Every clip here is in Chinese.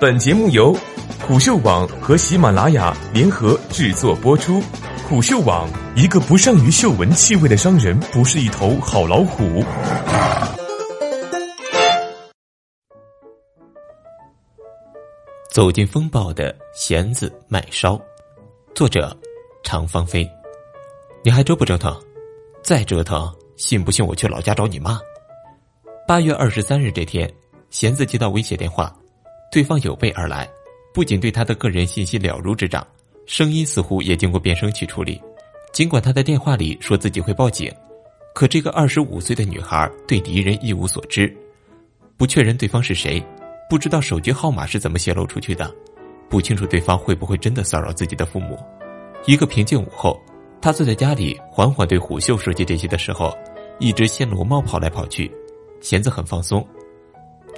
本节目由虎嗅网和喜马拉雅联合制作播出。虎嗅网：一个不善于嗅闻气味的商人，不是一头好老虎。走进风暴的弦子麦烧，作者常芳菲。你还折不折腾？再折腾，信不信我去老家找你妈？八月二十三日这天，弦子接到威胁电话。对方有备而来，不仅对他的个人信息了如指掌，声音似乎也经过变声器处理。尽管他在电话里说自己会报警，可这个二十五岁的女孩对敌人一无所知，不确认对方是谁，不知道手机号码是怎么泄露出去的，不清楚对方会不会真的骚扰自己的父母。一个平静午后，他坐在家里缓缓对虎嗅说起这些的时候，一只暹罗猫跑来跑去，弦子很放松。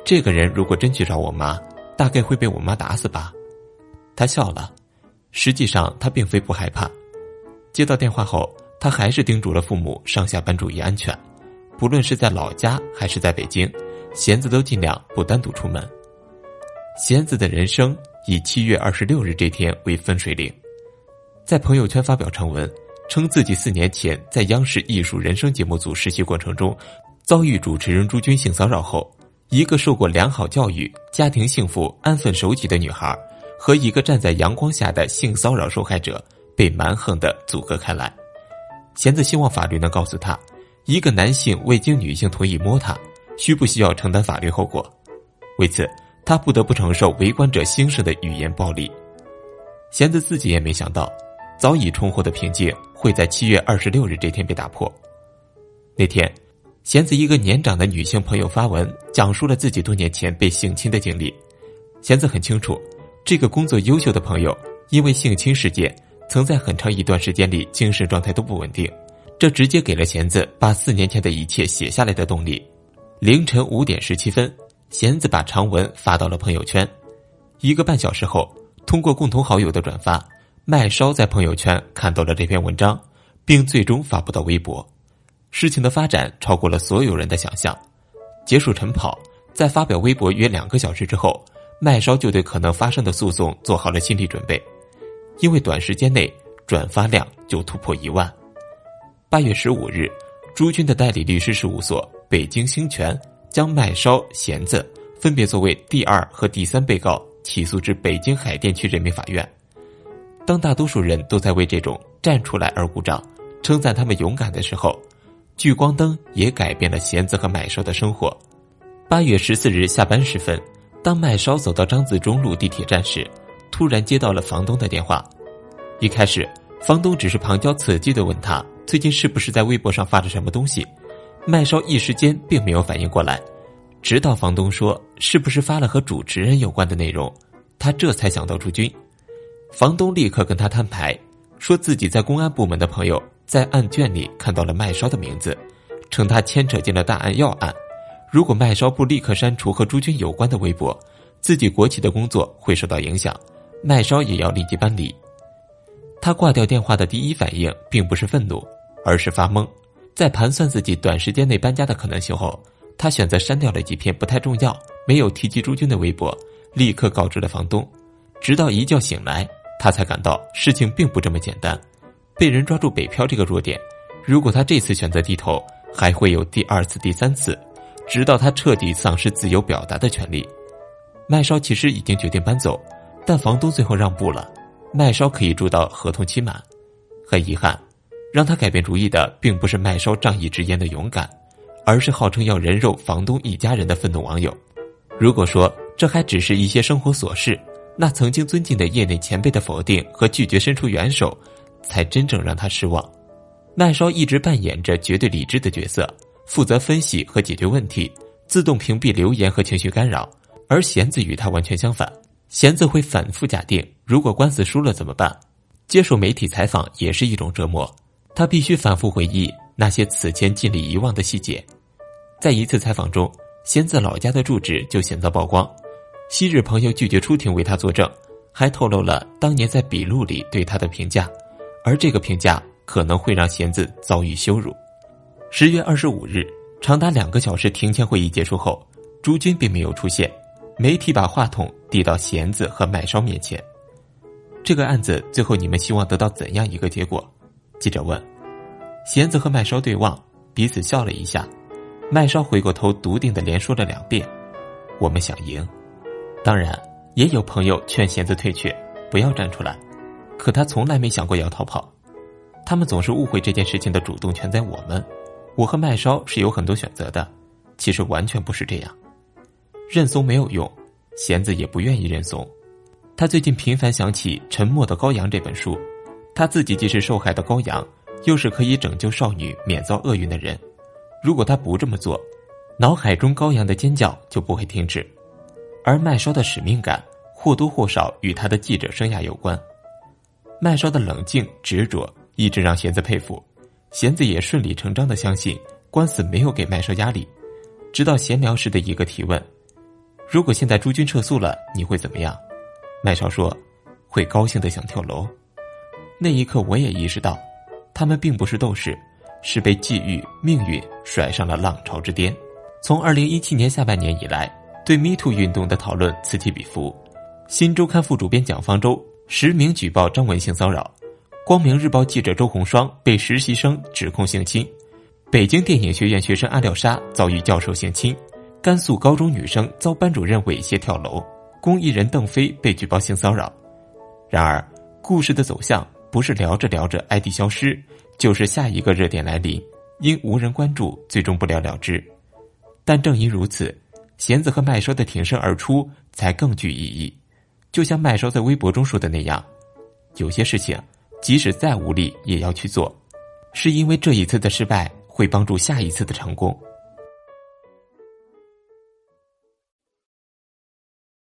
这个人如果真去找我妈。大概会被我妈打死吧，他笑了。实际上，他并非不害怕。接到电话后，他还是叮嘱了父母上下班注意安全，不论是在老家还是在北京，弦子都尽量不单独出门。弦子的人生以七月二十六日这天为分水岭，在朋友圈发表长文，称自己四年前在央视艺术人生节目组实习过程中，遭遇主持人朱军性骚扰后。一个受过良好教育、家庭幸福、安分守己的女孩，和一个站在阳光下的性骚扰受害者被蛮横的阻隔开来。弦子希望法律能告诉他，一个男性未经女性同意摸她，需不需要承担法律后果？为此，他不得不承受围观者兴盛的语言暴力。弦子自己也没想到，早已冲获的平静会在七月二十六日这天被打破。那天。弦子一个年长的女性朋友发文，讲述了自己多年前被性侵的经历。弦子很清楚，这个工作优秀的朋友因为性侵事件，曾在很长一段时间里精神状态都不稳定，这直接给了弦子把四年前的一切写下来的动力。凌晨五点十七分，弦子把长文发到了朋友圈。一个半小时后，通过共同好友的转发，麦烧在朋友圈看到了这篇文章，并最终发布到微博。事情的发展超过了所有人的想象。结束晨跑，在发表微博约两个小时之后，麦烧就对可能发生的诉讼做好了心理准备，因为短时间内转发量就突破一万。八月十五日，朱军的代理律师事务所北京兴权将麦烧、弦子分别作为第二和第三被告起诉至北京海淀区人民法院。当大多数人都在为这种站出来而鼓掌，称赞他们勇敢的时候。聚光灯也改变了弦子和麦烧的生活。八月十四日下班时分，当麦烧走到张自忠路地铁站时，突然接到了房东的电话。一开始，房东只是旁敲侧击的问他最近是不是在微博上发了什么东西。麦烧一时间并没有反应过来，直到房东说是不是发了和主持人有关的内容，他这才想到朱军。房东立刻跟他摊牌，说自己在公安部门的朋友。在案卷里看到了麦烧的名字，称他牵扯进了大案要案。如果麦烧不立刻删除和朱军有关的微博，自己国企的工作会受到影响，麦烧也要立即搬离。他挂掉电话的第一反应并不是愤怒，而是发懵。在盘算自己短时间内搬家的可能性后，他选择删掉了几篇不太重要、没有提及朱军的微博，立刻告知了房东。直到一觉醒来，他才感到事情并不这么简单。被人抓住北漂这个弱点，如果他这次选择低头，还会有第二次、第三次，直到他彻底丧失自由表达的权利。麦烧其实已经决定搬走，但房东最后让步了，麦烧可以住到合同期满。很遗憾，让他改变主意的并不是麦烧仗义直言的勇敢，而是号称要人肉房东一家人的愤怒网友。如果说这还只是一些生活琐事，那曾经尊敬的业内前辈的否定和拒绝伸出援手。才真正让他失望。奈烧一直扮演着绝对理智的角色，负责分析和解决问题，自动屏蔽留言和情绪干扰。而弦子与他完全相反，弦子会反复假定如果官司输了怎么办。接受媒体采访也是一种折磨，他必须反复回忆那些此前尽力遗忘的细节。在一次采访中，弦子老家的住址就险遭曝光，昔日朋友拒绝出庭为他作证，还透露了当年在笔录里对他的评价。而这个评价可能会让弦子遭遇羞辱。十月二十五日，长达两个小时庭前会议结束后，朱军并没有出现。媒体把话筒递到弦子和麦烧面前。这个案子最后你们希望得到怎样一个结果？记者问。弦子和麦烧对望，彼此笑了一下。麦烧回过头，笃定的连说了两遍：“我们想赢。”当然，也有朋友劝弦子退却，不要站出来。可他从来没想过要逃跑。他们总是误会这件事情的主动权在我们。我和麦烧是有很多选择的，其实完全不是这样。认怂没有用，弦子也不愿意认怂。他最近频繁想起《沉默的羔羊》这本书，他自己既是受害的羔羊，又是可以拯救少女免遭厄运的人。如果他不这么做，脑海中羔羊的尖叫就不会停止。而麦烧的使命感或多或少与他的记者生涯有关。麦烧的冷静执着一直让弦子佩服，弦子也顺理成章的相信官司没有给麦烧压力。直到闲聊时的一个提问：“如果现在诸军撤诉了，你会怎么样？”麦烧说：“会高兴的想跳楼。”那一刻，我也意识到，他们并不是斗士，是被际遇、命运甩上了浪潮之巅。从二零一七年下半年以来，对 Me Too 运动的讨论此起彼伏。新周刊副主编蒋方舟实名举报张文性骚扰，光明日报记者周红双被实习生指控性侵，北京电影学院学生阿廖沙遭遇教授性侵，甘肃高中女生遭班主任猥亵跳楼。公益人邓飞被举报性骚扰，然而故事的走向不是聊着聊着 ID 消失，就是下一个热点来临，因无人关注，最终不了了之。但正因如此，弦子和麦收的挺身而出才更具意义。就像麦收在微博中说的那样，有些事情即使再无力也要去做，是因为这一次的失败会帮助下一次的成功。